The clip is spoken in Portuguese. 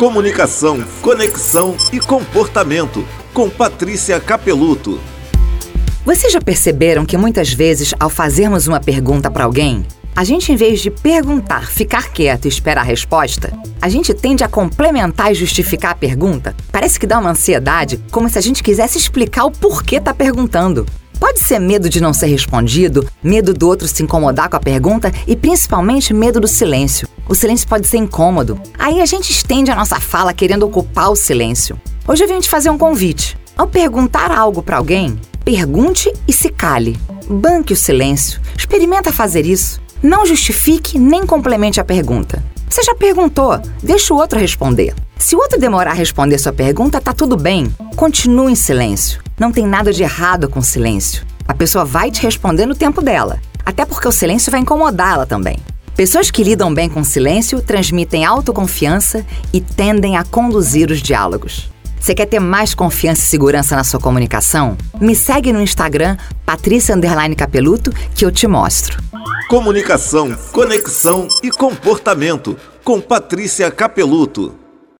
Comunicação, conexão e comportamento com Patrícia Capeluto. Vocês já perceberam que muitas vezes, ao fazermos uma pergunta para alguém, a gente, em vez de perguntar, ficar quieto e esperar a resposta, a gente tende a complementar e justificar a pergunta? Parece que dá uma ansiedade, como se a gente quisesse explicar o porquê tá perguntando. Pode ser medo de não ser respondido, medo do outro se incomodar com a pergunta e principalmente medo do silêncio. O silêncio pode ser incômodo. Aí a gente estende a nossa fala querendo ocupar o silêncio. Hoje eu vim te fazer um convite. Ao perguntar algo para alguém, pergunte e se cale. Banque o silêncio. Experimenta fazer isso. Não justifique nem complemente a pergunta. Você já perguntou, deixa o outro responder. Se o outro demorar a responder sua pergunta, tá tudo bem. Continue em silêncio. Não tem nada de errado com silêncio. A pessoa vai te responder no tempo dela. Até porque o silêncio vai incomodá-la também. Pessoas que lidam bem com silêncio transmitem autoconfiança e tendem a conduzir os diálogos. Você quer ter mais confiança e segurança na sua comunicação? Me segue no Instagram, Patrícia Capeluto, que eu te mostro. Comunicação, conexão e comportamento com Patrícia Capeluto.